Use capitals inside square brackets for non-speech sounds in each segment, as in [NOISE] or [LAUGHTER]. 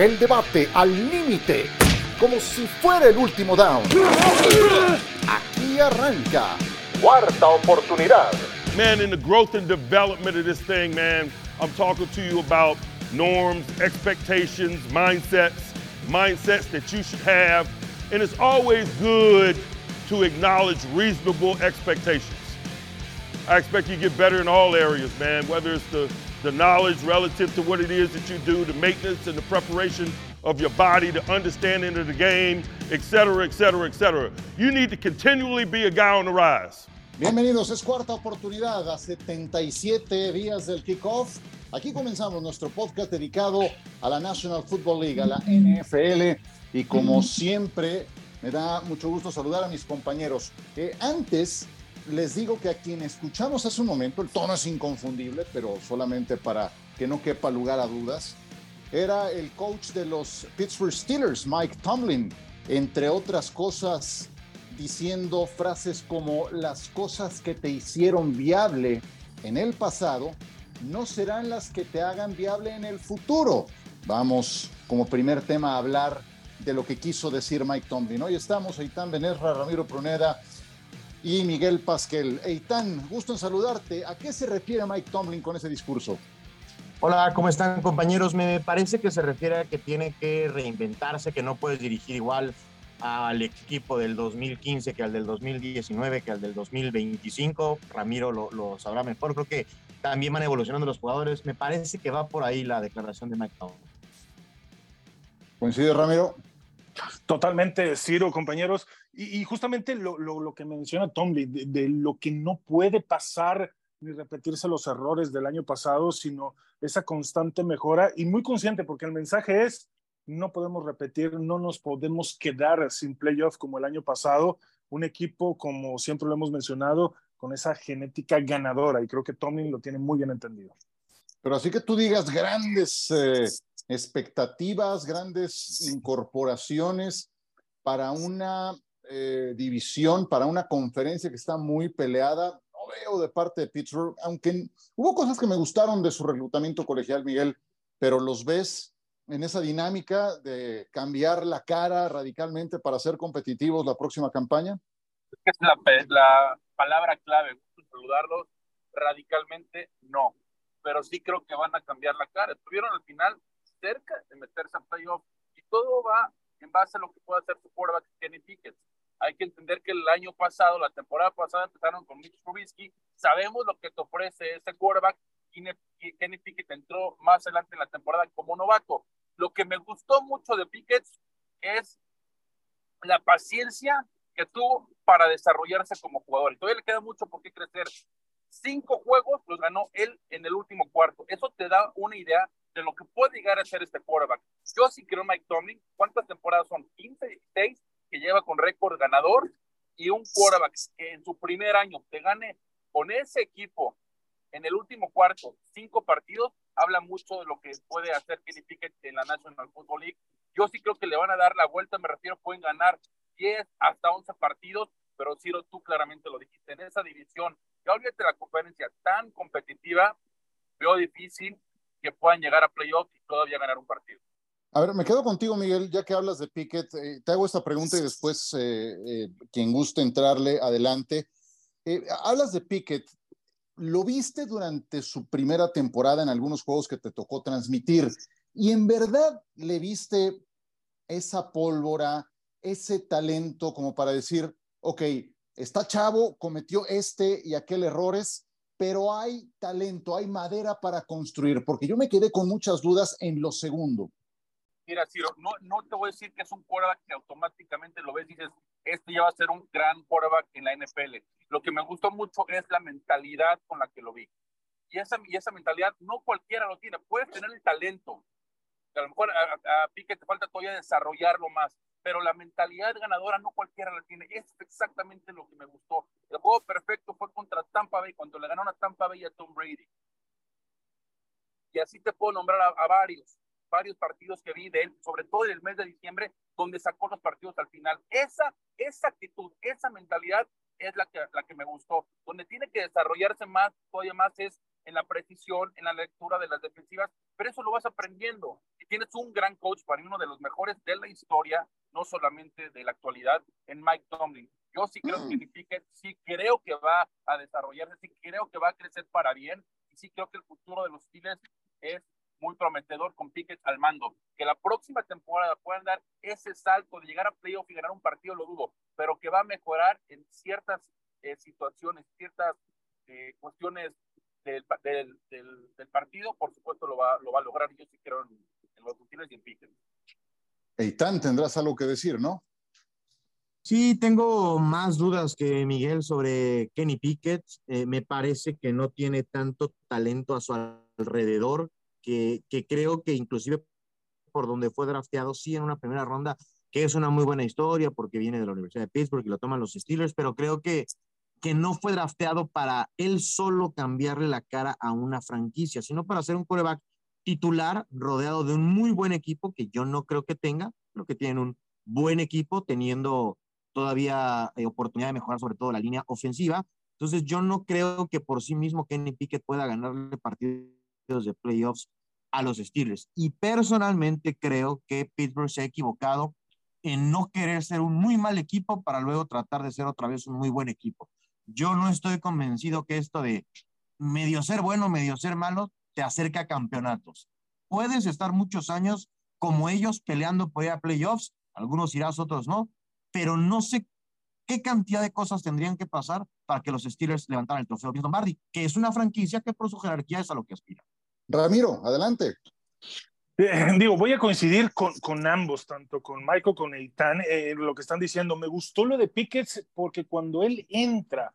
El debate al límite, como si fuera el último down. Aquí arranca. Cuarta oportunidad. Man, in the growth and development of this thing, man, I'm talking to you about norms, expectations, mindsets, mindsets that you should have. And it's always good to acknowledge reasonable expectations. I expect you to get better in all areas, man, whether it's the, the knowledge relative to what it is that you do, the maintenance and the preparation of your body, the understanding of the game, et cetera, et. You need to continually be a guy on the rise. Bienvenidos, es cuarta oportunidad a 77 días del kickoff. Aquí comenzamos nuestro podcast dedicado a la National Football League, a la NFL, y como siempre, me da mucho gusto saludar a mis compañeros. Eh, antes, les digo que a quien escuchamos hace un momento, el tono es inconfundible, pero solamente para que no quepa lugar a dudas, era el coach de los Pittsburgh Steelers, Mike Tomlin, entre otras cosas, diciendo frases como las cosas que te hicieron viable en el pasado no serán las que te hagan viable en el futuro. Vamos como primer tema a hablar de lo que quiso decir Mike Tomlin. Hoy estamos Eitan Benerra, Ramiro Pruneda y Miguel Pasquel. Eitan, gusto en saludarte. ¿A qué se refiere Mike Tomlin con ese discurso? Hola, ¿cómo están compañeros? Me parece que se refiere a que tiene que reinventarse, que no puedes dirigir igual al equipo del 2015 que al del 2019 que al del 2025. Ramiro lo, lo sabrá mejor. Creo que también van evolucionando los jugadores. Me parece que va por ahí la declaración de Mike Tomlin. ¿Coincide, Ramiro? Totalmente, Ciro, compañeros. Y, y justamente lo, lo, lo, que menciona Tomlin, de, de, lo que no puede pasar ni repetirse los errores del año pasado, sino esa constante mejora y muy consciente, porque el mensaje es, no podemos repetir, no nos podemos quedar sin playoff como el año pasado, un equipo, como siempre lo hemos mencionado, con esa genética ganadora, y creo que Tomlin lo tiene muy bien entendido. Pero así que tú digas grandes eh, expectativas, grandes incorporaciones para una eh, división, para una conferencia que está muy peleada. No veo de parte de Pittsburgh, aunque hubo cosas que me gustaron de su reclutamiento colegial, Miguel, pero los ves en esa dinámica de cambiar la cara radicalmente para ser competitivos la próxima campaña. Es la, la palabra clave, saludarlos radicalmente, no, pero sí creo que van a cambiar la cara. Estuvieron al final cerca de meterse a playoff y todo va en base a lo que puede hacer su quarterback Kenny Pickett. Hay que entender que el año pasado, la temporada pasada, empezaron con Mitch Trubisky. Sabemos lo que te ofrece ese quarterback. Kenny Pickett entró más adelante en la temporada como novato. Lo que me gustó mucho de Pickett es la paciencia que tuvo para desarrollarse como jugador. Todavía le queda mucho por crecer. Cinco juegos los ganó él en el último cuarto. Eso te da una idea de lo que puede llegar a ser este quarterback. Yo sí creo Mike Tomlin. ¿Cuántas temporadas son? 15, 16 que lleva con récord ganador y un quarterback que en su primer año te gane con ese equipo en el último cuarto, cinco partidos, habla mucho de lo que puede hacer Kenny Pickett en la National Football League. Yo sí creo que le van a dar la vuelta, me refiero, pueden ganar 10 hasta 11 partidos, pero Ciro, tú claramente lo dijiste, en esa división, ya olvídate la conferencia tan competitiva, veo difícil que puedan llegar a playoffs y todavía ganar un partido. A ver, me quedo contigo, Miguel, ya que hablas de Pickett. Eh, te hago esta pregunta y después, eh, eh, quien guste entrarle, adelante. Eh, hablas de Pickett. ¿Lo viste durante su primera temporada en algunos juegos que te tocó transmitir? ¿Y en verdad le viste esa pólvora, ese talento como para decir, ok, está chavo, cometió este y aquel errores, pero hay talento, hay madera para construir? Porque yo me quedé con muchas dudas en lo segundo. Mira, Ciro, no, te voy a decir que es un quarterback que automáticamente lo ves y dices, este ya va a ser un gran quarterback en la NFL. Lo que me gustó mucho es la mentalidad con la que lo vi. Y esa, y esa mentalidad no cualquiera lo tiene. Puedes tener el talento. A lo mejor a, a Pique te falta todavía desarrollarlo más, pero la mentalidad ganadora no cualquiera la tiene. Es exactamente lo que me gustó. El juego perfecto fue contra Tampa Bay, cuando le ganó a Tampa Bay a Tom Brady. Y así te puedo nombrar a, a varios varios partidos que vi de él, sobre todo en el mes de diciembre, donde sacó los partidos al final. Esa, esa actitud, esa mentalidad es la que, la que me gustó. Donde tiene que desarrollarse más, todavía más, es en la precisión, en la lectura de las defensivas, pero eso lo vas aprendiendo. Y tienes un gran coach, para mí uno de los mejores de la historia, no solamente de la actualidad, en Mike Tomlin. Yo sí creo que mm. Pickett, sí creo que va a desarrollarse, sí creo que va a crecer para bien, y sí creo que el futuro de los Steelers es muy prometedor con Pickett al mando. Que la próxima temporada puedan dar ese salto de llegar a playoff y ganar un partido, lo dudo, pero que va a mejorar en ciertas eh, situaciones, ciertas eh, cuestiones del, del, del, partido, por supuesto lo va, lo va a lograr. Yo sí creo en, los y en Pickett. Eitan, tendrás algo que decir, ¿no? Sí, tengo más dudas que Miguel sobre Kenny Pickett. Eh, me parece que no tiene tanto talento a su alrededor, que, creo que inclusive por donde fue drafteado, sí en una primera ronda, que es una muy buena historia porque viene de la Universidad de Pittsburgh y lo toman los Steelers, pero creo que que no fue drafteado para él solo cambiarle la cara a una franquicia, sino para ser un quarterback titular rodeado de un muy buen equipo que yo no creo que tenga, creo que tienen un buen equipo teniendo todavía eh, oportunidad de mejorar sobre todo la línea ofensiva. Entonces yo no creo que por sí mismo Kenny Pickett pueda ganarle partidos de playoffs a los Steelers. Y personalmente creo que Pittsburgh se ha equivocado en no querer ser un muy mal equipo para luego tratar de ser otra vez un muy buen equipo. Yo no estoy convencido que esto de medio ser bueno, medio ser malo, te acerca a campeonatos. Puedes estar muchos años como ellos peleando por ir a playoffs, algunos irás, otros no, pero no sé qué cantidad de cosas tendrían que pasar para que los Steelers levantaran el trofeo Lombardi, que es una franquicia que por su jerarquía es a lo que aspira. Ramiro, adelante. Eh, [LAUGHS] digo, voy a coincidir con, ambos, tanto con Michael con Eitan, eh, lo que están diciendo. Me gustó lo de Pickett porque cuando él entra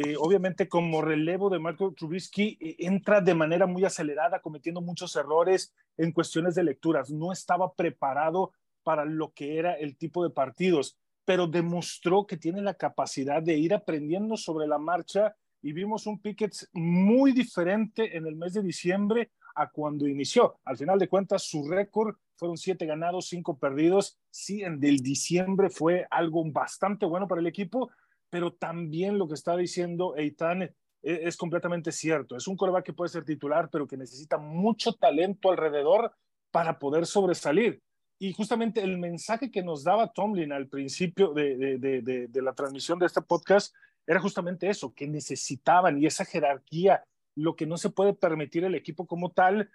eh, obviamente como relevo de Marco Trubisky, eh, entra de manera muy acelerada, cometiendo muchos errores en cuestiones de lecturas. No estaba preparado para lo que era el tipo de partidos, pero demostró que tiene la capacidad de ir aprendiendo sobre la marcha y vimos un Pickett muy diferente en el mes de diciembre a cuando inició. Al final de cuentas, su récord fueron siete ganados, cinco perdidos. Sí, en del diciembre fue algo bastante bueno para el equipo, pero también lo que está diciendo Eitan es, es completamente cierto. Es un coreback que puede ser titular, pero que necesita mucho talento alrededor para poder sobresalir. Y justamente el mensaje que nos daba Tomlin al principio de, de, la transmisión de este podcast era justamente eso, que necesitaban y esa jerarquía, lo que no se puede permitir el equipo como tal,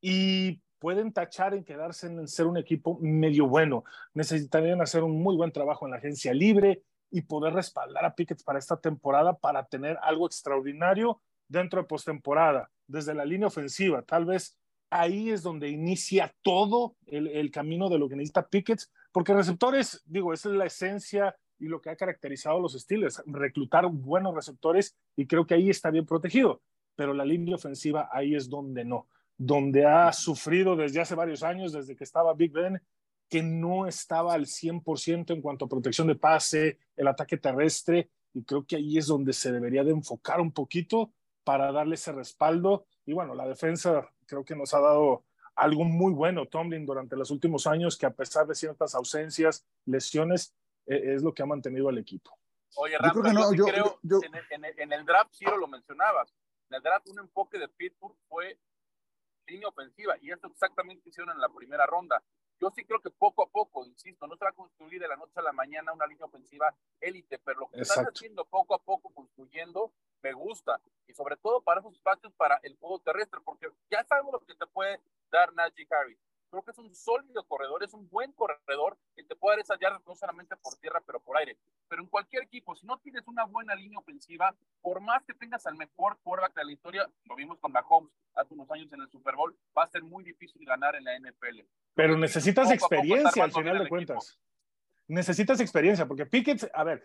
y pueden tachar en quedarse en ser un equipo medio bueno. Necesitarían hacer un muy buen trabajo en la agencia libre, y poder respaldar a Pickett para esta temporada para tener algo extraordinario dentro de postemporada, desde la línea ofensiva. Tal vez ahí es donde inicia todo el, el camino de lo que necesita Pickett, porque receptores, digo, esa es la esencia y lo que ha caracterizado los Steelers, reclutar buenos receptores y creo que ahí está bien protegido, pero la línea ofensiva ahí es donde no, donde ha sufrido desde hace varios años, desde que estaba Big Ben que no estaba al 100% en cuanto a protección de pase, el ataque terrestre, y creo que ahí es donde se debería de enfocar un poquito para darle ese respaldo. Y bueno, la defensa creo que nos ha dado algo muy bueno Tomlin durante los últimos años, que a pesar de ciertas ausencias, lesiones, es lo que ha mantenido al equipo. Oye, Rafa, yo creo, En, el, en, el, draft, Ciro lo mencionabas, en el draft un enfoque de Pittsburgh fue línea ofensiva, y esto exactamente hicieron en la primera ronda. Yo sí creo que poco a poco, insisto, no se va a construir de la noche a la mañana una línea ofensiva élite, pero lo que están haciendo poco a poco, construyendo, me gusta. Y sobre todo para esos espacios para el juego terrestre, porque ya sabemos lo que te puede dar Najee Harris. Creo que es un sólido corredor, es un buen corredor esas yardas no solamente por tierra, pero por aire. Pero en cualquier equipo, si no tienes una buena línea ofensiva, por más que tengas al mejor quarterback de la historia, lo vimos con Mahomes hace unos años en el Super Bowl, va a ser muy difícil ganar en la NFL. Pero necesitas experiencia al final de cuentas. Necesitas experiencia, porque Pickett, a ver,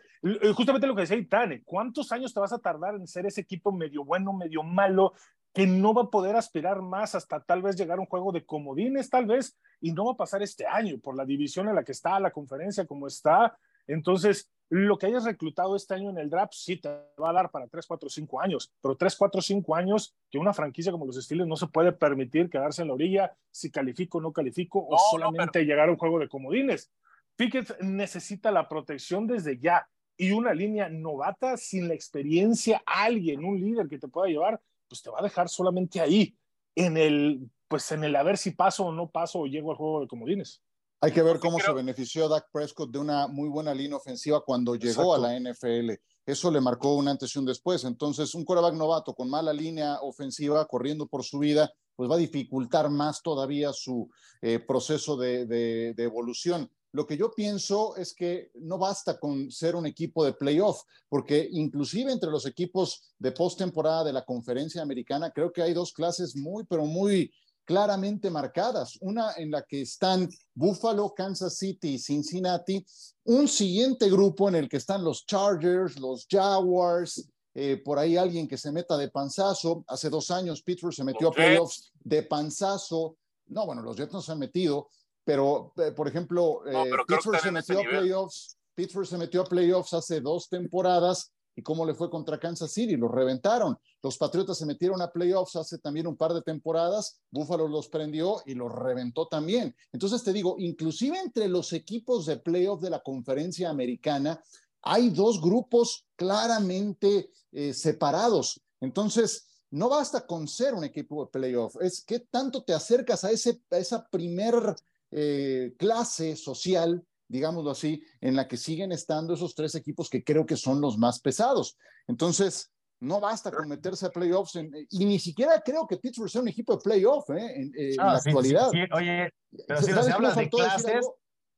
justamente lo que decía Itane, ¿cuántos años te vas a tardar en ser ese equipo medio bueno, medio malo, que no va a poder aspirar más hasta tal vez llegar a un juego de comodines, tal vez, y no va a pasar este año por la división en la que está, la conferencia como está. Entonces, lo que hayas reclutado este año en el draft sí te va a dar para 3, 4, 5 años, pero 3, 4, 5 años que una franquicia como los Steelers no se puede permitir quedarse en la orilla si califico o no califico o solamente llegar a un juego de comodines. Pickett necesita la protección desde ya y una línea novata sin la experiencia, alguien, un líder que te pueda llevar, pues te va a dejar solamente ahí. En el pues en el a ver si paso o no paso o llego al juego de comodines. Hay que ver cómo se benefició Dak Prescott de una muy buena línea ofensiva cuando llegó a la NFL. Eso le marcó un antes y un después. Entonces, un quarterback novato con mala línea ofensiva, corriendo por su vida, pues va a dificultar más todavía su eh, proceso de, de, de evolución. Lo que yo pienso es que no basta con ser un equipo de playoff, porque inclusive entre los equipos de postemporada de la conferencia americana, creo que hay dos clases muy, pero muy claramente marcadas. Una en la que están Buffalo, Kansas City y Cincinnati. Un siguiente grupo en el que están los Chargers, los Jaguars, eh, por ahí alguien que se meta de panzazo. Hace dos años Pittsburgh se metió a playoffs de panzazo. No, bueno, los Jets no se han metido, pero eh, por ejemplo, eh, Pittsburgh se metió a playoffs. Pittsburgh se metió a playoffs hace dos temporadas y cómo le fue contra Kansas City, los reventaron. Los Patriotas se metieron a playoffs hace también un par de temporadas, Buffalo los prendió y los reventó también. Entonces te digo, inclusive entre los equipos de playoff de la conferencia americana, hay dos grupos claramente eh, separados. Entonces, no basta con ser un equipo de playoff, es qué tanto te acercas a, ese, a esa primer eh, clase social digámoslo así, en la que siguen estando esos tres equipos que creo que son los más pesados. Entonces, no basta con meterse a playoffs y ni siquiera creo que Pittsburgh sea un equipo de playoff ¿eh? en, eh, la actualidad. oye, pero si se habla de clases...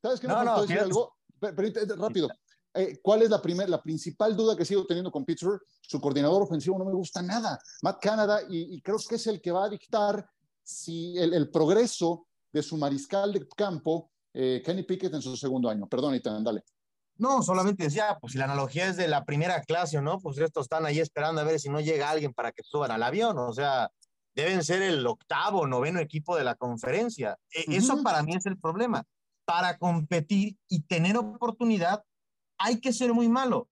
¿Sabes qué no, no, decir algo? rápido. Eh, ¿Cuál es la, primer, la principal duda que sigo teniendo con Pittsburgh? Su coordinador ofensivo no me gusta nada. Matt Canada, y, creo que es el que va a dictar si el, el progreso de su mariscal de campo eh, Kenny Pickett en su segundo año. Perdón, Ethan, dale. No, solamente decía, pues si la analogía es de la primera clase no, pues estos están ahí esperando a ver si no llega alguien para que suban al avión, o sea, deben ser el octavo, noveno equipo de la conferencia. E, eso para mí es el problema. Para competir y tener oportunidad, hay que ser muy malo.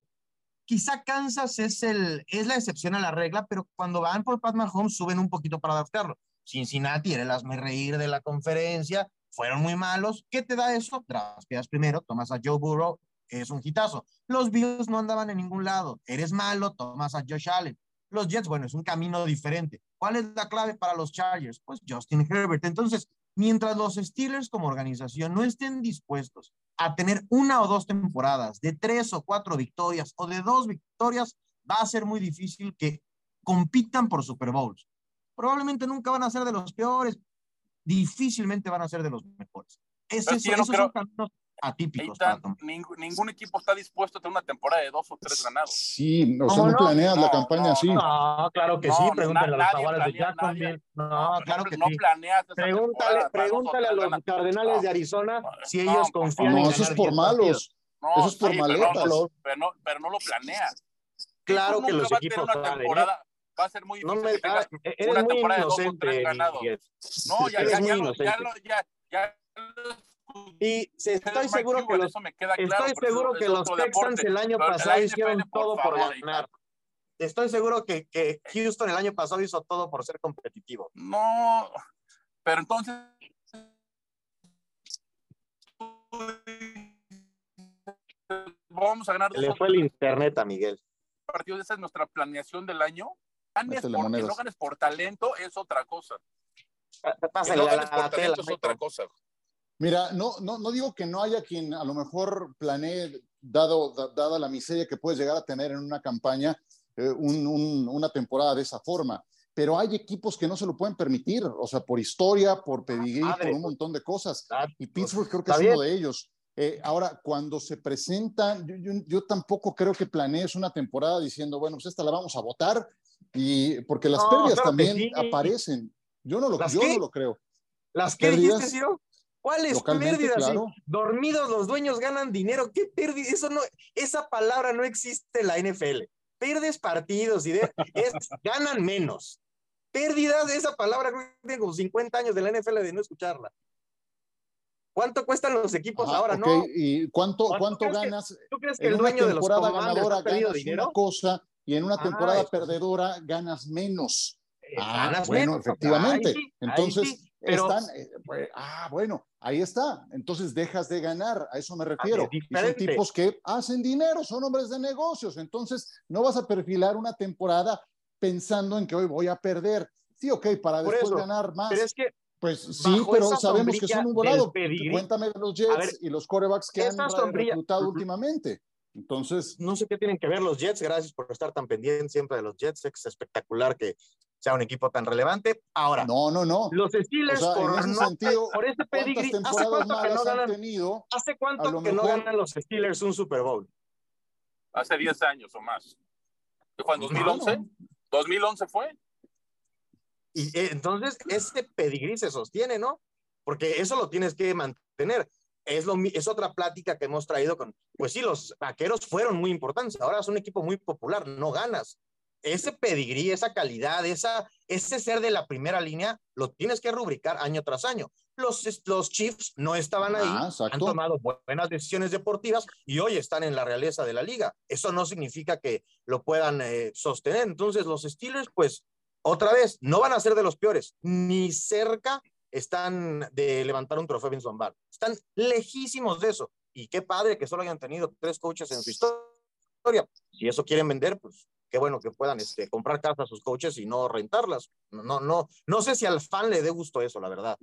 Quizá Kansas es, el, es la excepción a la regla, pero cuando van por Pat Mahomes suben un poquito para adaptarlo. Cincinnati era el asme reír de la conferencia, fueron muy malos. ¿Qué te da eso? Drafteas primero, tomas a Joe Burrow, es un hitazo. Los Bills no andaban en ningún lado. Eres malo, tomas a Josh Allen. Los Jets, bueno, es un camino diferente. ¿Cuál es la clave para los Chargers? Pues Justin Herbert. Entonces, mientras los Steelers como organización no estén dispuestos a tener una o dos temporadas de tres o cuatro victorias o de dos victorias, va a ser muy difícil que compitan por Super Bowls. Probablemente nunca van a ser de los peores, difícilmente van a ser de los mejores. Es eso, esos son caminos atípicos. ningún, equipo está dispuesto a tener una temporada de dos o tres ganados. Sí, o sea, no, planeas la campaña así. No, claro que sí, pregúntale a los Jaguares de Jacksonville. No, claro que sí. Pregúntale, pregúntale a los Cardenales de Arizona si ellos confían en eso es por malos. eso es por maletas. Pero no, pero no, lo planeas. Claro que los equipos va a ser muy difícil. No me, ah, eres una muy temporada inocente, de dos o tres No, ya, ya, ya, ya, ya, y estoy seguro que los, estoy seguro que los Texans el año pasado hicieron todo por ganar. Estoy seguro que, que Houston el año pasado hizo todo por ser competitivo. No, pero entonces vamos a ganar. Le fue el internet a Miguel. Partidos, esa es nuestra planeación del año ganes porque no ganes por talento es otra cosa. Pásale no ganes por talento es otra cosa. Mira, no, no, no digo que no haya quien a lo mejor planee, dado, dada la miseria que puedes llegar a tener en una campaña, eh, un, un, una temporada de esa forma, pero hay equipos que no se lo pueden permitir, o sea, por historia, por pedigrí, por un montón de cosas. Y Pittsburgh creo que es uno de ellos. Eh, ahora, cuando se presentan, yo, yo, yo, tampoco creo que planees una temporada diciendo, bueno, pues esta la vamos a votar y porque las pérdidas también aparecen. Yo no lo, yo no lo creo. ¿Las, que dijiste, ¿Cuáles pérdidas? Dormidos los dueños ganan dinero. ¿Qué pérdidas? Eso no, esa palabra no existe en la NFL. Perdes partidos y es, [LAUGHS] ganan menos. Pérdidas, esa palabra tengo 50 años de la NFL de no escucharla. ¿Cuánto cuestan los equipos ahora, no? ¿Y cuánto, cuánto, ganas? ¿Tú crees que el dueño de los ganadora ganas dinero? una cosa y en una ah, temporada perdedora ganas menos. Eh, ah, bueno, efectivamente. Entonces, están, eh, pues, ah, bueno, ahí está. Entonces dejas de ganar, a eso me refiero. y son tipos que hacen dinero, son hombres de negocios. Entonces, no vas a perfilar una temporada pensando en que hoy voy a perder. Sí, ok, para después ganar más. Pero es que Pues sí, pero sabemos que son un volado. Pedigrí, Cuéntame de los Jets ver, y los corebacks que han reclutado últimamente. Entonces, no sé qué tienen que ver los Jets. Gracias por estar tan pendiente siempre de los Jets. Es espectacular que sea un equipo tan relevante. Ahora, no, no, no. los O Steelers, sea, en por, ese no- sentido, por ese ¿cuántas pedigrí, ¿hace cuánto que no ganan? tenido? ¿Hace cuánto lo que no mejor- ganan los Steelers un Super Bowl? Hace 10 años o más. ¿Qué fue en Pues 2011? no. 2011 fue. Y eh, entonces ese pedigrí se sostiene, ¿no? Porque eso lo tienes que mantener. Es, lo, es otra plática que hemos traído con, pues sí, los vaqueros fueron muy importantes, ahora es un equipo muy popular, no ganas. Ese pedigrí, esa calidad, esa, ese ser de la primera línea, lo tienes que rubricar año tras año. Los, los Chiefs no estaban ahí, Ah, han tomado buenas decisiones deportivas y hoy están en la realeza de la liga. Eso no significa que lo puedan eh, sostener. Entonces, los Steelers, pues, otra vez, no van a ser de los peores, ni cerca están de levantar un trofeo Vince Lombardi. Están lejísimos de eso. Y qué padre que solo hayan tenido tres coaches en su historia. Si eso quieren vender, pues qué bueno que puedan este, comprar casas a sus coaches y no rentarlas. No, no, no, sé si al fan le dé gusto eso, la verdad.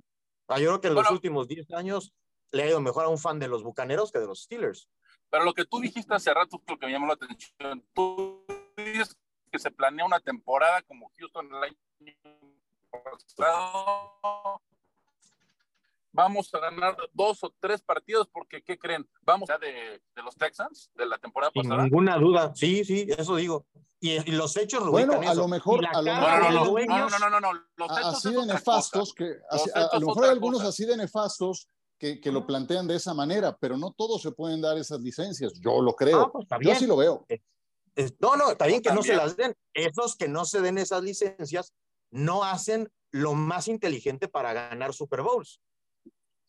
Ah, yo creo que en los últimos 10 años le ha ido mejor a un fan de los Bucaneros que de los Steelers. Pero lo que tú dijiste hace rato lo que me llamó la atención. Tú dices que se planea una temporada como Houston el año pasado. Vamos a ganar dos o tres partidos porque, ¿qué creen? Vamos a de, de los Texans de la temporada Sin pasada. ninguna duda. Sí, sí, eso digo. Y, y los hechos lo Bueno, a eso. lo mejor- a lo mejor- no, no, no, no, no, no, no, Los hechos así de nefastos cosa. que así- a, lo mejor algunos cosa. así de nefastos que, que lo plantean de esa manera, pero no todos se pueden dar esas licencias. Yo lo creo. Ah, pues, Yo sí lo veo. No, no, está bien que no se También. las den. Esos que no se den esas licencias no hacen lo más inteligente para ganar Super Bowls.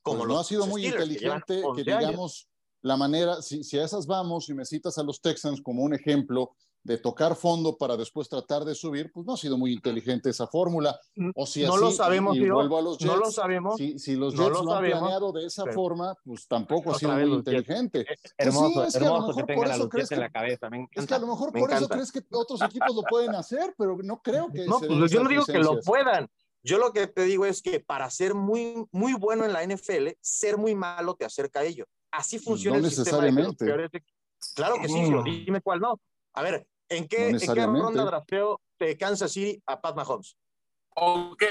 Como Pues no ha sido muy Steelers, que inteligente que 11 años. digamos la manera, si, si a esas vamos y me citas a los Texans como un ejemplo de tocar fondo para después tratar de subir, pues no ha sido muy inteligente esa fórmula. O si no así, lo sabemos, y, vuelvo a los Jets, no lo sabemos. si, si los no Jets lo lo, han sabemos, planeado de esa pero- forma, pues tampoco ha sido muy inteligente. Hermoso, sí, es que a lo hermoso mejor que por eso crees Jets en que- la cabeza. Me encanta. Es que a lo mejor me por eso encanta. crees que otros equipos lo pueden hacer, pero no creo que No, pues yo no digo que lo licencias. puedan. Yo lo que te digo es que para ser muy, muy bueno en la NFL, ser muy malo te acerca a ello. Así funciona no el sistema de los peores Claro que sí, Ciro, dime cuál no. A ver, ¿en No qué, ¿en qué ronda drafteó de Kansas City a Pat Mahomes?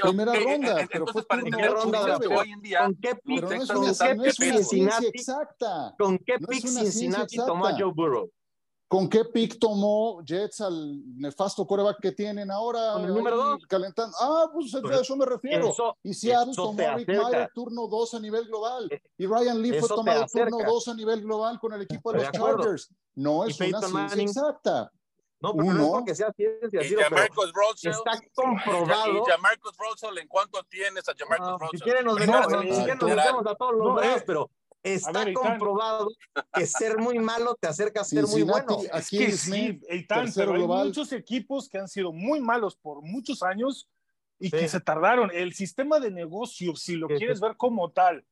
Primera ronda, pero Entonces, fue para es que hoy en día ¿Con qué pick, Pero no con no qué Cincinnati, exacta. con qué No pick Cincinnati tomó a. Joe Burrow? ¿Con qué pick tomó Jets al nefasto coreback que tienen ahora? Con el número ahí dos. Calentando. Ah, pues a eso me refiero. Eso, y Seattle tomó a Rick. Meyer turno 2 a nivel global. Eh, Y Ryan Lee fue tomado turno acerca. 2 a nivel global con el equipo de los de. Chargers. No es una Peyton ciencia Manning. exacta. no, pero no es Uno. porque sea ciencia, Y Jamarcus Russell. está comprobado. Y Jamarcus Russell, ¿en cuánto tienes a Jamarcus No, Russell? si quieren nos No, no, si quieren nos a todos los No, eh. pero está ver, comprobado que ser muy malo te acerca a ser muy bueno. Es aquí que Smith, sí, Eitan, pero hay muchos equipos que han sido muy malos por muchos años y Sí. que se tardaron. El sistema de negocio, si lo quieres ver como tal,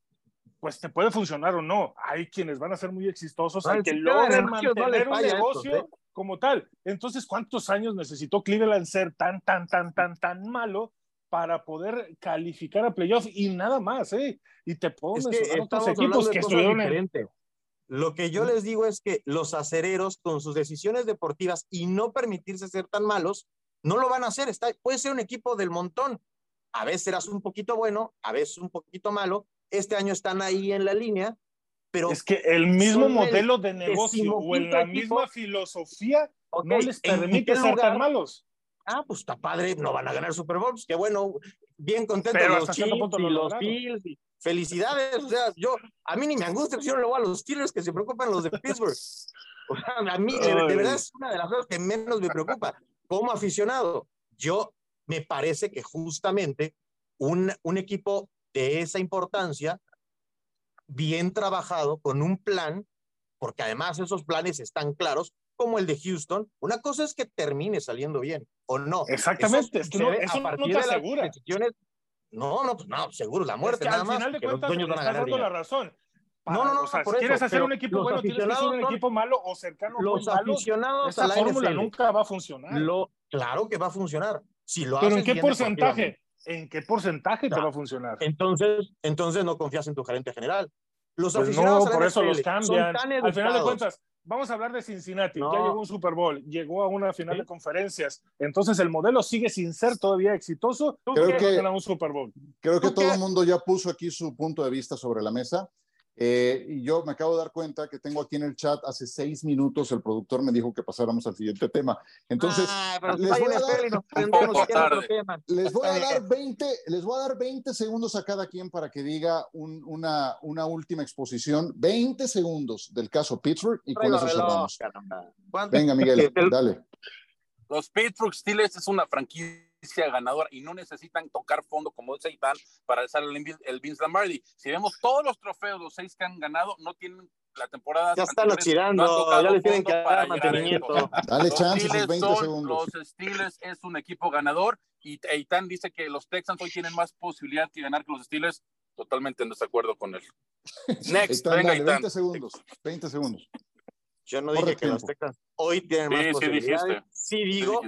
pues te puede funcionar o no. Hay quienes van a ser muy exitosos, No, que no mantener le un negocio ¿eh? como tal. Entonces, ¿cuántos años necesitó Cleveland ser tan, tan, tan, tan, tan malo para poder calificar a playoff y nada más, ¿eh? Y te puedo Es que mencionar otros equipos que estuvieron en diferentes. Lo que yo les digo es que los acereros, con sus decisiones deportivas y no permitirse ser tan malos, no lo van a hacer. Está, puede ser un equipo del montón. A veces serás un poquito bueno, a veces un poquito malo. Este año están ahí en la línea, pero Es que el mismo modelo de negocio o en la decimoquinto misma equipo. filosofía ok, no les ¿en permite ser lugar? tan malos. Ah, pues está padre, no van a ganar Super Bowls. Qué bueno, bien contentos Pero los Chiefs punto y lo los. Bills. felicidades. O sea, yo, a mí ni me angustia, yo le voy a los Steelers que se preocupan los de Pittsburgh. O sea, a mí de, de verdad es una de las cosas que menos me preocupa. Como aficionado, yo me parece que justamente un, un equipo de esa importancia, bien trabajado, con un plan, porque además esos planes están claros, como el de Houston, una cosa es que termine saliendo bien o no. Exactamente, es que no, eso a no partir te de las asegura. decisiones. No, no, pues no, seguro, la Es muerte que nada al más. final de los cuentas a estás dando la razón. No, no, no, o sea, si eso, quieres hacer un equipo los bueno, tienes que ser un son- equipo malo o cercano a Los malos. aficionados a Esa la fórmula NFL, nunca va a funcionar. lo, claro que va a funcionar. Si lo Pero haces ¿en qué porcentaje? en qué porcentaje te va a funcionar. Entonces, entonces no confías en tu gerente general. Los Pues aficionados no, a la por eso los cambian. Al final de cuentas, vamos a hablar de Cincinnati. No. Ya llegó a un Super Bowl, llegó a una final de conferencias. Entonces el modelo sigue sin ser todavía exitoso. Creo Creo que- que un Super Bowl. Creo que ¿Tú todo el mundo ya puso aquí su punto de vista sobre la mesa. Eh, y yo me acabo de dar cuenta que tengo aquí en el chat hace seis minutos el productor me dijo que pasáramos al siguiente tema. Entonces, pero les voy a dar- y nos [LAUGHS] Un prendemos poco aquí en otro tarde. tema. les voy a Está dar 20, les voy a dar 20 segundos a cada quien para que diga un- una, una última exposición. 20 segundos del caso Pittsburgh y con eso cerramos. Venga, Miguel, El- dale. Los Pittsburgh Steelers es una franquicia ganadora y no necesitan tocar fondo como dice Eitan para alzar el, Vin- el Vince Lombardi. Si vemos todos los trofeos, los seis que han ganado, no tienen la temporada. Ya están oxidando, no ya le tienen que dar mantenimiento. Dale Los chance Steelers 20 son- segundos. Los Steelers es un equipo ganador y Eitan dice que los Texans hoy tienen más posibilidad que ganar que los Steelers. Totalmente en desacuerdo con él. Next, Eitan, venga dale, Eitan. 20 segundos. 20 segundos. Yo no Corre dije que los. Texans hoy tienen más Sí, sí posibilidades. dijiste. Sí digo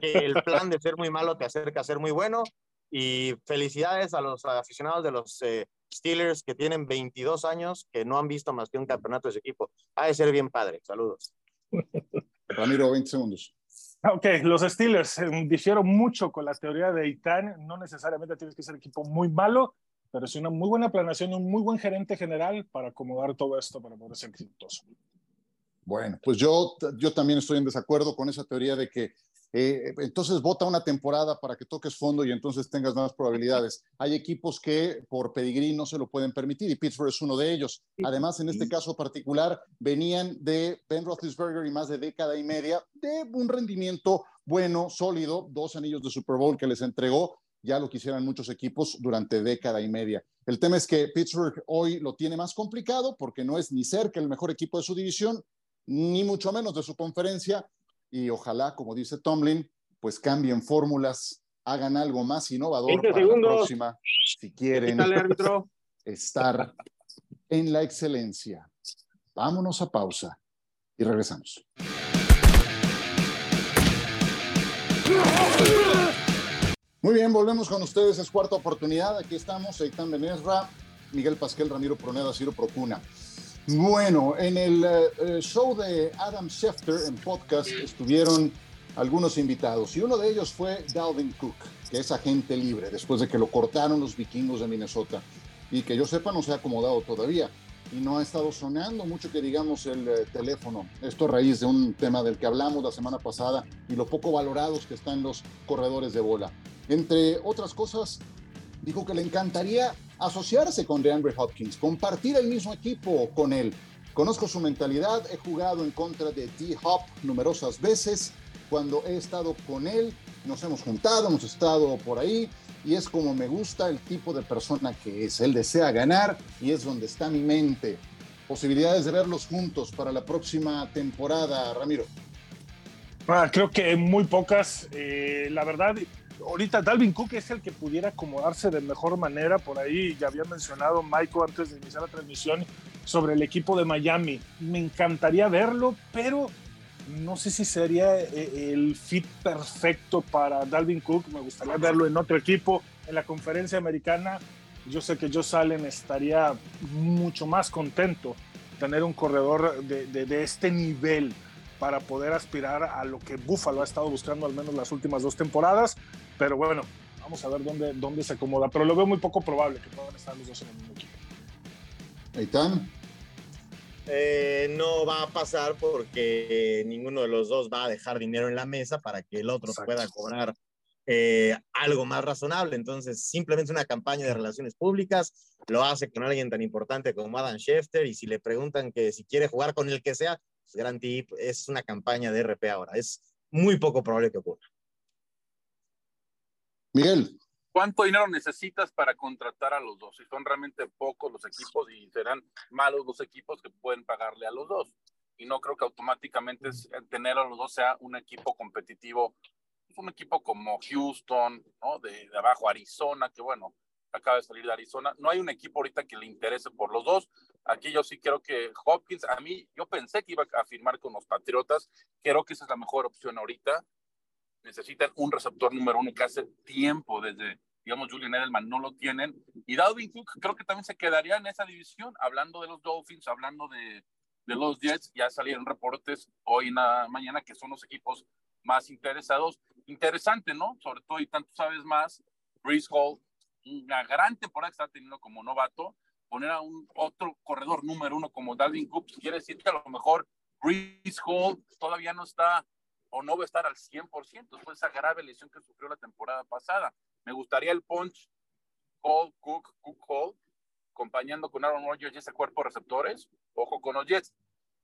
que el plan de ser muy malo te acerca a ser muy bueno. Y felicidades a los aficionados de los eh, Steelers que tienen 22 años, que no han visto más que un campeonato de su equipo. Ha de ser bien padre. Saludos. Ramiro, 20 segundos. Ok, los Steelers eh, difiero mucho con la teoría de Eitan. No necesariamente tienes que ser equipo muy malo, pero sí una muy buena planeación y un muy buen gerente general para acomodar todo esto para poder ser exitoso. Bueno, pues yo, yo también estoy en desacuerdo con esa teoría de que eh, entonces vota una temporada para que toques fondo y entonces tengas más probabilidades. Hay equipos que por pedigrí no se lo pueden permitir y Pittsburgh es uno de ellos. Además, en este caso particular, venían de Ben Roethlisberger y más de década y media de un rendimiento bueno, sólido, dos anillos de Super Bowl que les entregó. Ya lo quisieran muchos equipos durante década y media. El tema es que Pittsburgh hoy lo tiene más complicado porque no es ni cerca el mejor equipo de su división, ni mucho menos de su conferencia. Y ojalá, como dice Tomlin, pues cambien fórmulas, hagan algo más innovador 20 para la segundos. próxima, si quieren [LAUGHS] estar en la excelencia. Vámonos a pausa y regresamos. Muy bien, volvemos con ustedes. Es cuarta oportunidad. Aquí estamos, Eitan Benesra, Miguel Pasquel, Ramiro Proneda, Ciro Procuna. Bueno, en el eh, show de Adam Schefter en podcast estuvieron algunos invitados y uno de ellos fue Dalvin Cook, que es agente libre después de que lo cortaron los vikingos de Minnesota y que yo sepa no se ha acomodado todavía y no ha estado sonando mucho que digamos el eh, teléfono. Esto a raíz de un tema del que hablamos la semana pasada y lo poco valorados que están los corredores de bola. Entre otras cosas, dijo que le encantaría asociarse con DeAndre Hopkins, compartir el mismo equipo con él. Conozco su mentalidad, he jugado en contra de D-Hop numerosas veces. Cuando he estado con él, nos hemos juntado, hemos estado por ahí y es como me gusta el tipo de persona que es. Él desea ganar y es donde está mi mente. Posibilidades de verlos juntos para la próxima temporada, Ramiro. Ah, creo que muy pocas. Eh, la verdad, ahorita Dalvin Cook es el que pudiera acomodarse de mejor manera. Por ahí ya había mencionado Michael antes de iniciar la transmisión sobre el equipo de Miami. Me encantaría verlo, pero no sé si sería eh, el fit perfecto para Dalvin Cook. Me gustaría verlo en otro equipo, en la conferencia americana. Yo sé que Josh Allen estaría mucho más contento tener un corredor de, de, de este nivel para poder aspirar a lo que Buffalo ha estado buscando al menos las últimas dos temporadas. Pero bueno, vamos a ver dónde, dónde se acomoda. Pero lo veo muy poco probable que puedan estar los dos en el mismo equipo. Eitan. Eh, no va a pasar porque ninguno de los dos va a dejar dinero en la mesa para que el otro Exacto. pueda cobrar eh, algo más razonable. Entonces, simplemente una campaña de relaciones públicas lo hace con alguien tan importante como Adam Schefter. Y si le preguntan que si quiere jugar con el que sea, gran tip, es una campaña de RP ahora. Es muy poco probable que ocurra. Miguel. ¿Cuánto dinero necesitas para contratar a los dos? Si son realmente pocos los equipos y serán malos los equipos que pueden pagarle a los dos. Y no creo que automáticamente es- tener a los dos sea un equipo competitivo. Es un equipo como Houston, ¿no? De, de abajo Arizona, que bueno, acaba de salir de Arizona. No hay un equipo ahorita que le interese por los dos. Aquí yo sí creo que Hopkins, a mí, yo pensé que iba a firmar con los Patriotas. Creo que esa es la mejor opción ahorita necesitan un receptor número uno que hace tiempo, desde digamos, Julian Edelman no lo tienen. Y Dalvin Cook creo que también se quedaría en esa división, hablando de los Dolphins, hablando de, los Jets, ya salieron reportes hoy en la mañana que son los equipos más interesados. Interesante, ¿no? Sobre todo, y tanto sabes más, Breeze Hall, una gran temporada que está teniendo como novato, poner a un otro corredor número uno como Dalvin Cook, quiere decir que a lo mejor Breeze Hall todavía no está o no va a estar al 100% después de esa grave lesión que sufrió la temporada pasada. Me gustaría el punch Hall, Cook, Cook Hall, acompañando con Aaron Rodgers y ese cuerpo de receptores. Ojo con los Jets.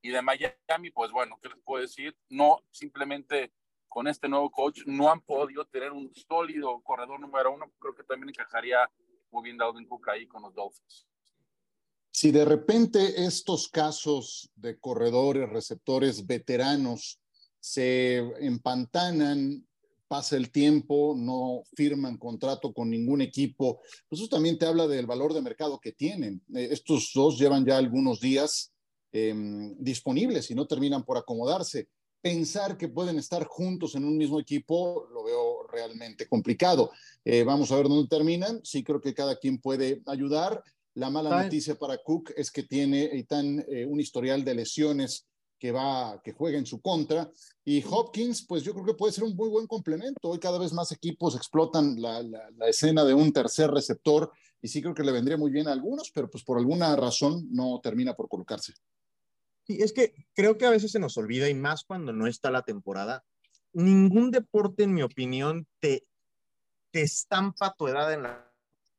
Y de Miami, pues bueno, ¿qué les puedo decir? No, simplemente con este nuevo coach no han podido tener un sólido corredor número uno. Creo que también encajaría muy bien Dalvin Cook ahí con los Dolphins. Si de repente estos casos de corredores, receptores veteranos se empantanan pasa el tiempo, no firman contrato con ningún equipo, pues eso también te habla del valor de mercado que tienen. Eh, estos dos llevan ya algunos días em, disponibles y no terminan por acomodarse. Pensar que pueden estar juntos en un mismo equipo lo veo realmente complicado. Eh, vamos a ver dónde terminan. Sí creo que cada quien puede ayudar. La mala noticia para Cook es que tiene eh, un historial de lesiones que va, que juega en su contra. Y Hopkins, pues yo creo que puede ser un muy buen complemento. Hoy cada vez más equipos explotan la, la, escena de un tercer receptor y sí creo que le vendría muy bien a algunos, pero pues por alguna razón no termina por colocarse. Sí, es que creo que a veces se nos olvida y más cuando no está la temporada. Ningún deporte, en mi opinión, te, te estampa tu edad en la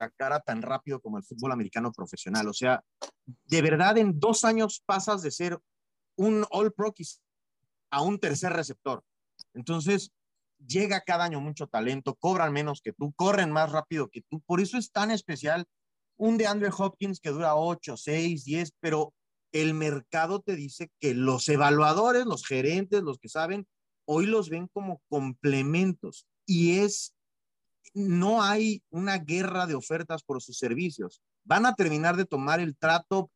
cara tan rápido como el fútbol americano profesional. O sea, de verdad en dos años pasas de ser un All Pro a un tercer receptor. Entonces, llega cada año mucho talento, cobran menos que tú, corren más rápido que tú. Por eso es tan especial un de Andrew Hopkins que dura 8, 6, 10, pero el mercado te dice que los evaluadores, los gerentes, los que saben, hoy los ven como complementos y es, no hay una guerra de ofertas por sus servicios. Van a terminar de tomar el trato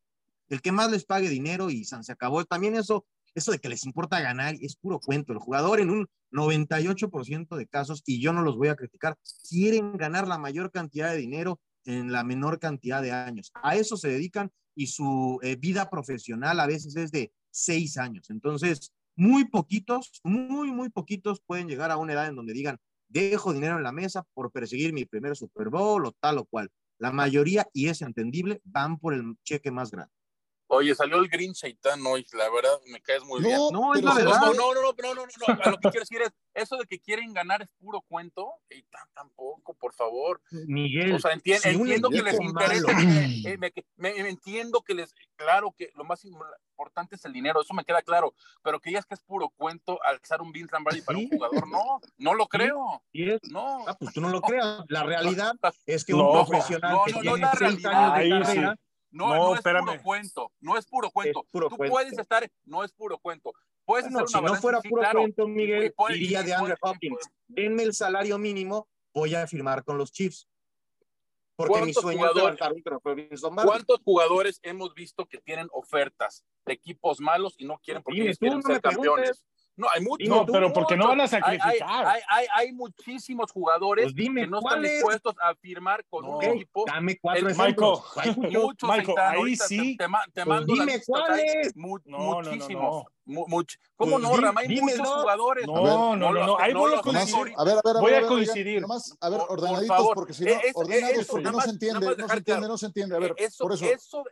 el que más les pague dinero y se acabó. También eso, eso de que les importa ganar es puro cuento. El jugador en un 98% de casos, y yo no los voy a criticar, quieren ganar la mayor cantidad de dinero en la menor cantidad de años. A eso se dedican y su eh, vida profesional a veces es de seis años. Entonces, muy poquitos, muy, muy poquitos pueden llegar a una edad en donde digan, dejo dinero en la mesa por perseguir mi primer Super Bowl o tal o cual. La mayoría, y es entendible, van por el cheque más grande. Oye, salió el Green Seitan hoy, la verdad, me caes muy bien. No, es la verdad. No, no, no, no, no, no, no, a lo que quiero decir es, eso de que quieren ganar es puro cuento, y tampoco, por favor. Miguel. O sea, entiendo que les interesa, eh, me, entiendo que les, claro que lo más importante es el dinero, eso me queda claro, pero que ya es que es puro cuento alzar un Vince Lombardi para un jugador, no, no lo creo. No. Ah, pues tú no lo creas, la realidad [LAUGHS] es que un profesional que tiene seis años de carrera no, no, es puro cuento, no es puro cuento. Tú puedes estar, no es puro cuento. Puedes si no fuera puro cuento, Miguel, diría de Andrew Hopkins, denme el salario mínimo, voy a firmar con los Chiefs. Porque mi sueño es levantar un ¿Cuántos jugadores hemos visto que tienen ofertas de equipos malos y no quieren porque quieren ser campeones? No, hay muchos. No, pero porque no van a sacrificar. Hay, hay, hay, muchísimos jugadores pues que no están dispuestos a firmar con un equipo. Dame cuatro ejemplos. Michael, Michael [LAUGHS] ahí sí. Te, te, mando pues dime cuáles. Mu no, muchísimos. No, no, ¿Cómo pues no, Rama? Hay muchos no. jugadores. No, no, no, no. Ahí voy a coincidir. A ver, a ver, voy a coincidir. a ver, ordenaditos, porque si no, ordenados, porque no se entiende, no se entiende, no se entiende. A ver, por eso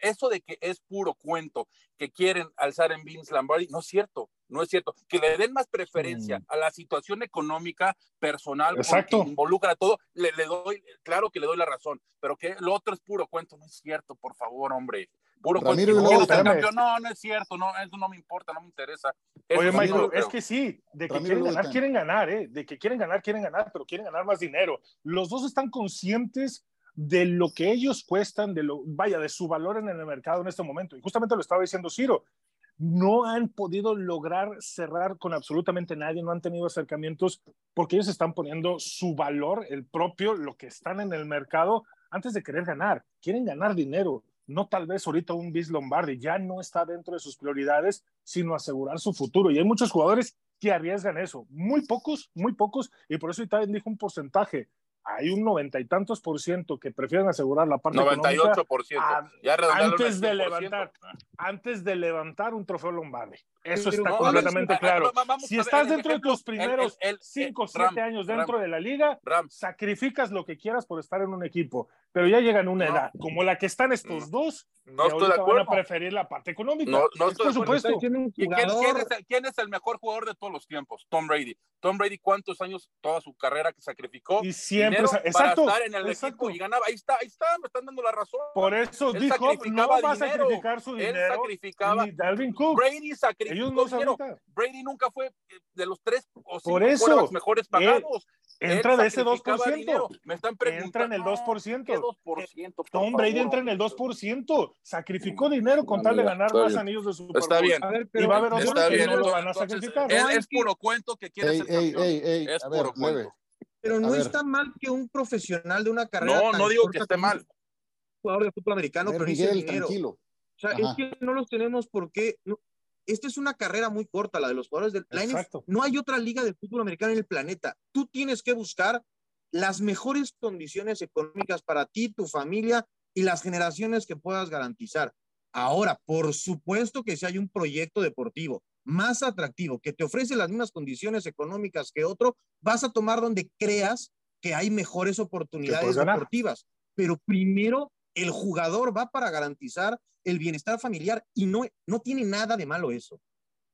eso de que es puro cuento, que quieren alzar en Vince Lombardi, no es cierto, no es cierto. Que le den más preferencia mm. a la situación económica personal, Exacto. que involucra todo, le, le, doy, claro que le doy la razón, pero que lo otro es puro cuento, no es cierto, por favor, hombre. Puro cuento. No, no es cierto, no, eso no me importa, no me interesa. Oye, Michael, es que sí, de que quieren ganar, quieren ganar, ¿eh? De que quieren ganar, quieren ganar, pero quieren ganar más dinero. Los dos están conscientes de lo que ellos cuestan, de lo, vaya, de su valor en el mercado en este momento. Y justamente lo estaba diciendo Ciro, no han podido lograr cerrar con absolutamente nadie, no han tenido acercamientos porque ellos están poniendo su valor, el propio, lo que están en el mercado, antes de querer ganar. Quieren ganar dinero, no tal vez ahorita un Bis Lombardi, ya no está dentro de sus prioridades, sino asegurar su futuro. Y hay muchos jugadores que arriesgan eso, muy pocos, muy pocos, y por eso también dijo un porcentaje hay un noventa y tantos por ciento que prefieren asegurar la parte 98 por ciento. Antes de levantar, antes de levantar un trofeo Lombardi. Eso está completamente claro. si estás dentro de tus primeros 5 o 7 años dentro de la liga, sacrificas lo que quieras por estar en un equipo, pero ya llegan a una edad como la que están estos dos, no estoy de acuerdo. van a preferir la parte económica. No, no estoy por supuesto. ¿Quién, quién, es el, ¿Quién, es el, mejor jugador de todos los tiempos? Tom Brady. Tom Brady, ¿cuántos años, toda su carrera que sacrificó? Y siempre, exacto, para estar en el equipo y ganaba. Ahí está, ahí está, me están dando la razón. Por eso él dijo, no va a sacrificar su dinero. Él sacrificaba. Dalvin Cook. Brady sacrificó no dinero. Brady nunca fue de los tres o cinco por eso, los mejores pagados. Entra de ese 2%. Dinero. Me están preguntando. Entra en el 2%. ¿Qué 2%? Tom Brady entra en el 2%. Sacrificó dinero con tal de ganar más anillos de Super Bowl. Está bien. Ver, y va a haber otros que bien. no lo van a sacrificar. Es, es puro cuento que quiere ser campeón. Ey, ey, es puro cuento. Pero no está mal que un profesional de una carrera. No, no digo que esté mal. Jugador de fútbol americano, pero Miguel, dinero. tranquilo. O sea, Ajá. es que no los tenemos porque. No, esta es una carrera muy corta, la de los jugadores del Exacto. No hay otra liga de fútbol americano en el planeta. Tú tienes que buscar las mejores condiciones económicas para ti, tu familia y las generaciones que puedas garantizar. Ahora, por supuesto que si hay un proyecto deportivo más atractivo, que te ofrece las mismas condiciones económicas que otro, vas a tomar donde creas que hay mejores oportunidades deportivas. Pero primero, el jugador va para garantizar el bienestar familiar y no, no tiene nada de malo eso.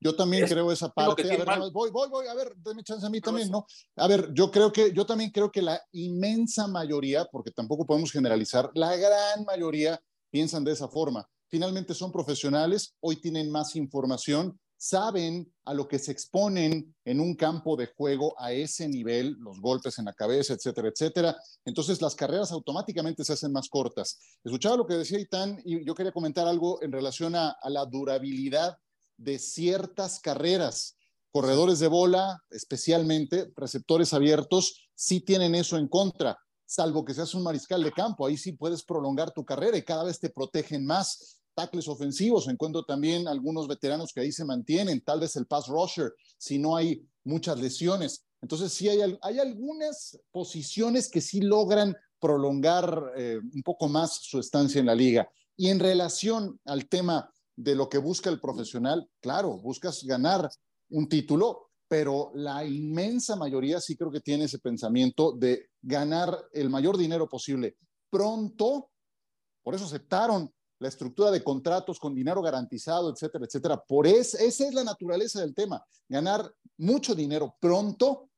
Yo también creo esa parte. A ver, voy, voy, voy, a ver, déme chance a mí también, ¿no? A ver, yo creo que, yo también creo que la inmensa mayoría, porque tampoco podemos generalizar, la gran mayoría piensan de esa forma. Finalmente son profesionales, hoy tienen más información, saben a lo que se exponen en un campo de juego a ese nivel, los golpes en la cabeza, etcétera, etcétera. Entonces las carreras automáticamente se hacen más cortas. Escuchaba lo que decía Itán y yo quería comentar algo en relación a, a la durabilidad de ciertas carreras. Corredores de bola, especialmente receptores abiertos, sí tienen eso en contra, salvo que seas un mariscal de campo. Ahí sí puedes prolongar tu carrera y cada vez te protegen más tackles ofensivos. Encuentro también algunos veteranos que ahí se mantienen, tal vez el pass rusher, si no hay muchas lesiones. Entonces, sí hay, hay algunas posiciones que sí logran prolongar eh, un poco más su estancia en la liga. Y en relación al tema de lo que busca el profesional, claro, buscas ganar un título, pero la inmensa mayoría sí creo que tiene ese pensamiento de ganar el mayor dinero posible pronto. Por eso aceptaron la estructura de contratos con dinero garantizado, etcétera, etcétera. Por eso, esa es la naturaleza del tema, ganar mucho dinero pronto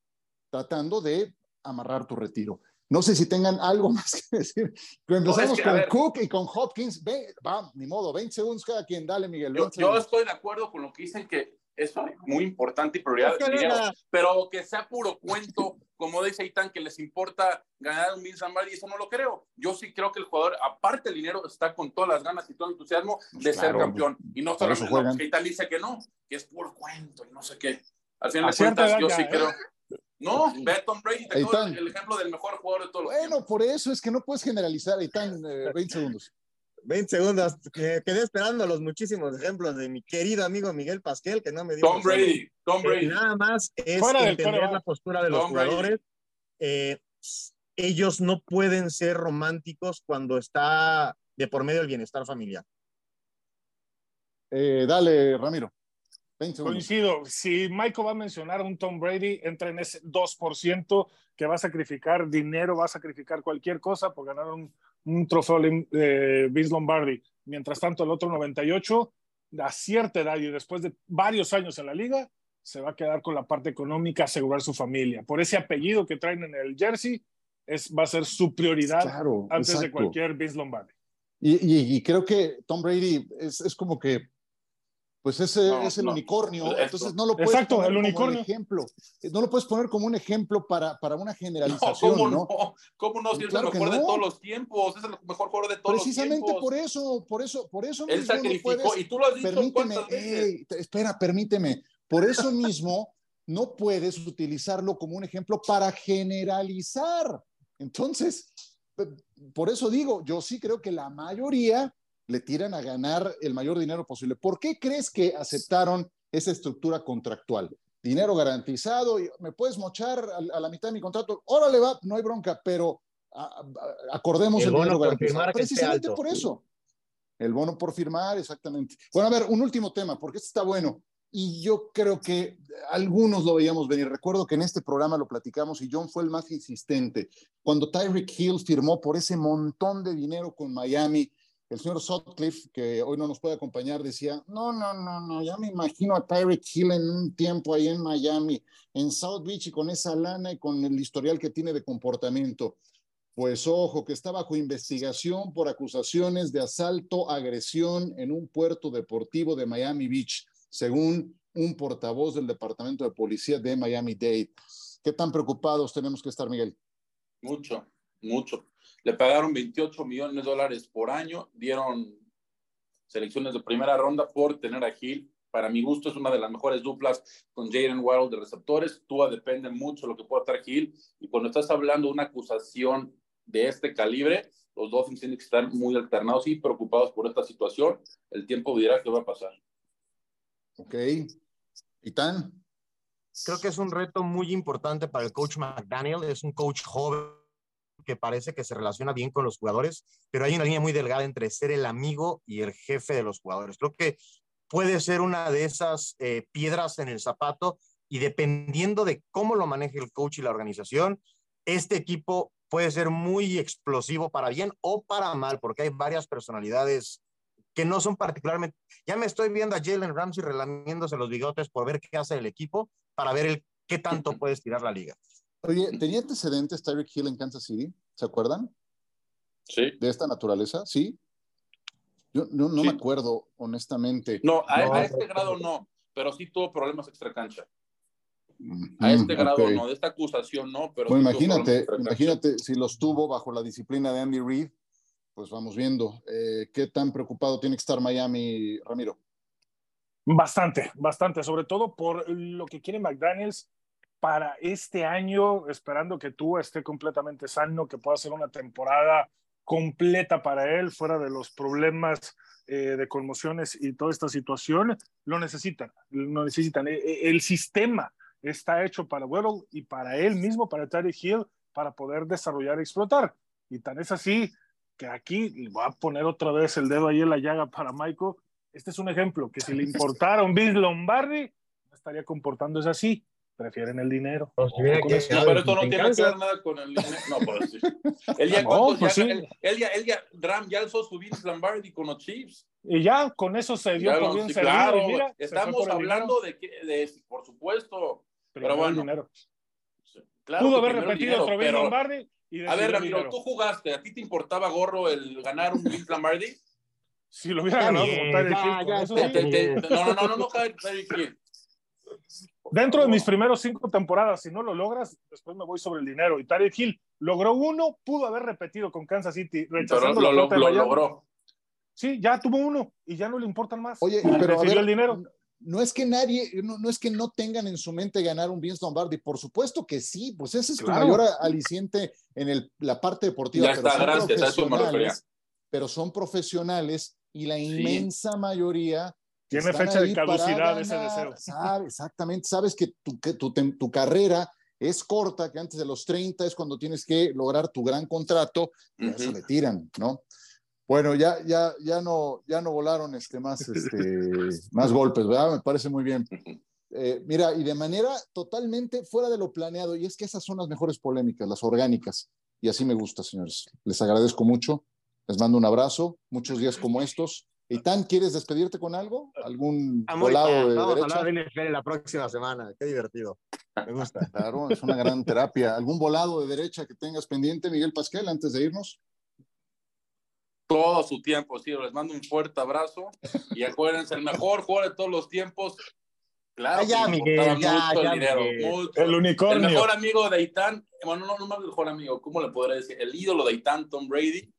tratando de amarrar tu retiro. No sé si tengan algo [LAUGHS] más que decir. Pero empezamos con Cook y con Hopkins. va, ni modo, 20 segundos cada quien. Dale, Miguel. Yo, yo, estoy de acuerdo con lo que dicen que es muy importante y prioridad, pero que sea puro cuento, [LAUGHS] como dice Itán, que les importa ganar un Vince y eso no lo creo. Yo sí creo que el jugador, aparte del dinero, está con todas las ganas y todo el entusiasmo de ser campeón. Y no solo que Itán dice que no, que es puro cuento y no sé qué. Al final de cuentas, yo sí ¿eh? creo. No, ve Tom Brady, te el, el ejemplo del mejor jugador de todos los Bueno, por eso es que no puedes generalizar, Itán, 20 eh, segundos. 20 segundos. quedé esperando los muchísimos ejemplos de mi querido amigo Miguel Pasquel, que no me dio. Tom Brady, Tom Brady. nada más es entender la postura de los jugadores. Eh, ellos no pueden ser románticos cuando está de por medio el bienestar familiar. Eh, dale, Ramiro. Coincido. Si Michael va a mencionar a un Tom Brady, entra en ese 2% que va a sacrificar dinero, va a sacrificar cualquier cosa por ganar un, un trofeo de Vince Lombardi. Mientras tanto, el otro 98, a cierta edad y después de varios años en la liga, se va a quedar con la parte económica, asegurar su familia. Por ese apellido que traen en el jersey, es, va a ser su prioridad antes de cualquier Vince Lombardi. Y, y, creo que Tom Brady es, es como que pues ese es el unicornio. Entonces no lo puedes Exacto, poner el unicornio. como un ejemplo. No lo puedes poner como un ejemplo para, para una generalización. No, ¿cómo no? ¿Cómo no? Si es el mejor de todos los tiempos, es el mejor jugador de todos los tiempos. Precisamente por eso, por eso, por eso Él sacrificó, y tú lo has dicho permíteme, hey, espera, permíteme. Por eso mismo no puedes utilizarlo como un ejemplo para generalizar. Entonces, por eso digo, yo sí creo que la mayoría le tiran a ganar el mayor dinero posible. ¿Por qué crees que aceptaron esa estructura contractual? dinero garantizado, me puedes mochar a, la mitad de mi contrato, órale va, no hay bronca, pero acordemos el, dinero garantizado. Precisamente por eso. El bono por firmar, exactamente. Bueno, a ver, un último tema, porque este está bueno. Y yo creo que algunos lo veíamos venir. Recuerdo que en este programa lo platicamos y John fue el más insistente. Cuando Tyreek Hill firmó por ese montón de dinero con Miami, el señor Sutcliffe, que hoy no nos puede acompañar, decía, no, no, no, no, ya me imagino a Tyreek Hill en un tiempo ahí en Miami, en South Beach y con esa lana y con el historial que tiene de comportamiento. Pues ojo, que está bajo investigación por acusaciones de asalto, agresión en un puerto deportivo de Miami Beach, según un portavoz del Departamento de Policía de Miami-Dade. ¿Qué tan preocupados tenemos que estar, Miguel? Mucho, mucho. Le pagaron 28 millones de dólares por año, dieron selecciones de primera ronda por tener a Gil. Para mi gusto es una de las mejores duplas con Jaden Wild de receptores. Tua depende mucho de lo que pueda estar Gil. Y cuando estás hablando de una acusación de este calibre, los dos tienen que estar muy alternados y preocupados por esta situación. El tiempo dirá qué va a pasar. Ok. ¿Y tan? Creo que es un reto muy importante para el coach McDaniel. Es un coach joven que parece que se relaciona bien con los jugadores, pero hay una línea muy delgada entre ser el amigo y el jefe de los jugadores. Creo que puede ser una de esas eh, piedras en el zapato y dependiendo de cómo lo maneje el coach y la organización, este equipo puede ser muy explosivo para bien o para mal, porque hay varias personalidades que no son particularmente. Ya me estoy viendo a Jalen Ramsey relamiéndose los bigotes por ver qué hace el equipo para ver el, qué tanto puede estirar la liga. Oye, ¿tenía antecedentes Tyreek Hill en Kansas City? ¿Se acuerdan? Sí. ¿De esta naturaleza? Sí. Yo no, me acuerdo, honestamente. No, a, este grado no, pero sí tuvo problemas extra cancha. A este grado no, de esta acusación no, pero. Pues imagínate, imagínate si los tuvo bajo la disciplina de Andy Reid, pues vamos viendo. Eh, ¿Qué tan preocupado tiene que estar Miami, Ramiro? Bastante, bastante, sobre todo por lo que quiere McDaniels para este año, esperando que tú esté completamente sano, que pueda ser una temporada completa para él, fuera de los problemas eh, de conmociones y toda esta situación, lo necesitan, lo necesitan. E, e, el sistema está hecho para Weddle y para él mismo, para Terry Hill, para poder desarrollar y explotar. Y tan es así que aquí, voy a poner otra vez el dedo ahí en la llaga para Michael, este es un ejemplo, que si le [LAUGHS] importara un Vince Lombardi, estaría comportándose así. Prefieren el dinero. Pues pero esto no tiene que ver nada con el dinero. No, [LAUGHS] pues sí. Él ya, pues él, ya, él ya, Ram ya alzó su Vince Lombardi con los Chiefs. Y ya con eso se dio por bien Claro, estamos hablando de, que, de, por supuesto, pero bueno. Dinero. Claro Pudo haber repetido otro Vince Lombardi. a ver, Ramiro, tú jugaste, ¿a ti te importaba gorro el ganar un Vince Lombardi? Si lo hubiera ganado No, no, no, no, no, Dentro de mis primeros cinco temporadas, si no lo logras, después me voy sobre el dinero. Y Tarek Hill logró uno, pudo haber repetido con Kansas City, rechazando pero lo, lo, logró. Sí, ya tuvo uno y ya no le importan más. Oye, pero el dinero. No es que nadie, no, es que no tengan en su mente ganar un Vince Lombardi, por supuesto que sí, pues ese es tu mayor aliciente en el, la parte deportiva. Ya está, gracias, pero son profesionales y la inmensa mayoría... Tiene fecha de caducidad ese deseo. exactamente, sabes que tu, que tu, tu carrera es corta, que antes de los 30 es cuando tienes que lograr tu gran contrato, y eso le tiran, ¿no? Bueno, ya, ya, ya, no, ya no volaron este, más, este, [LAUGHS] más golpes, ¿verdad? Me parece muy bien. Eh, mira, y de manera totalmente fuera de lo planeado, y es que esas son las mejores polémicas, las orgánicas, y así me gusta, señores. Les agradezco mucho. Les mando un abrazo, muchos días como estos. Itán, ¿quieres despedirte con algo? ¿Algún ah, volado de Vamos a hablar de NFL la próxima semana. Qué divertido. Me gusta. [LAUGHS] Claro, es una gran terapia. ¿Algún volado de derecha que tengas pendiente, Miguel Pasquel, antes de irnos? Todo su tiempo, sí. Les mando un fuerte abrazo. Y acuérdense, el mejor jugador de todos los tiempos. Claro, ah, ya, Miguel, ya, el dinero. El unicornio. El mejor amigo de Itán, bueno, no, no más el mejor amigo, ¿cómo le podré decir? El ídolo de Itán, Tom Brady,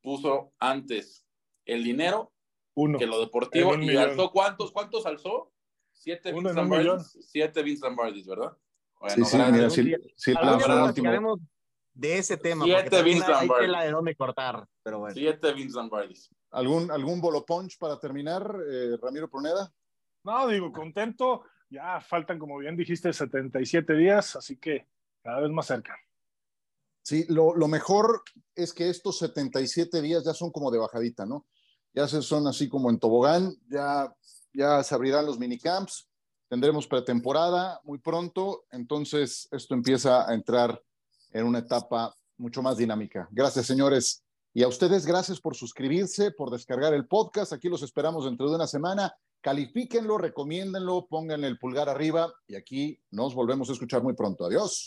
puso antes el dinero Uno. que lo deportivo. ¿Y alzó cuántos? ¿Cuántos alzó? Siete Vince Lombardis. Siete Vince Lombardis, ¿verdad? Bueno, sí, sí, mira, sí, sí, de ese tema. Siete Vince. Hay de dónde cortar, pero bueno. Siete Vince Lombardis. ¿Algún, algún bolo punch para terminar, eh, Ramiro Pruneda? No, digo, contento Ya faltan, como bien dijiste, 77 días, así que cada vez más cerca. Sí, lo, mejor es que estos 77 días ya son como de bajadita, ¿no? Ya se son así como en tobogán, ya, ya se abrirán los minicamps, tendremos pretemporada muy pronto, entonces esto empieza a entrar en una etapa mucho más dinámica. Gracias, señores. Y a ustedes, gracias por suscribirse, por descargar el podcast. Aquí los esperamos dentro de una semana. Califíquenlo, recomiéndenlo, pónganle el pulgar arriba y aquí nos volvemos a escuchar muy pronto. Adiós.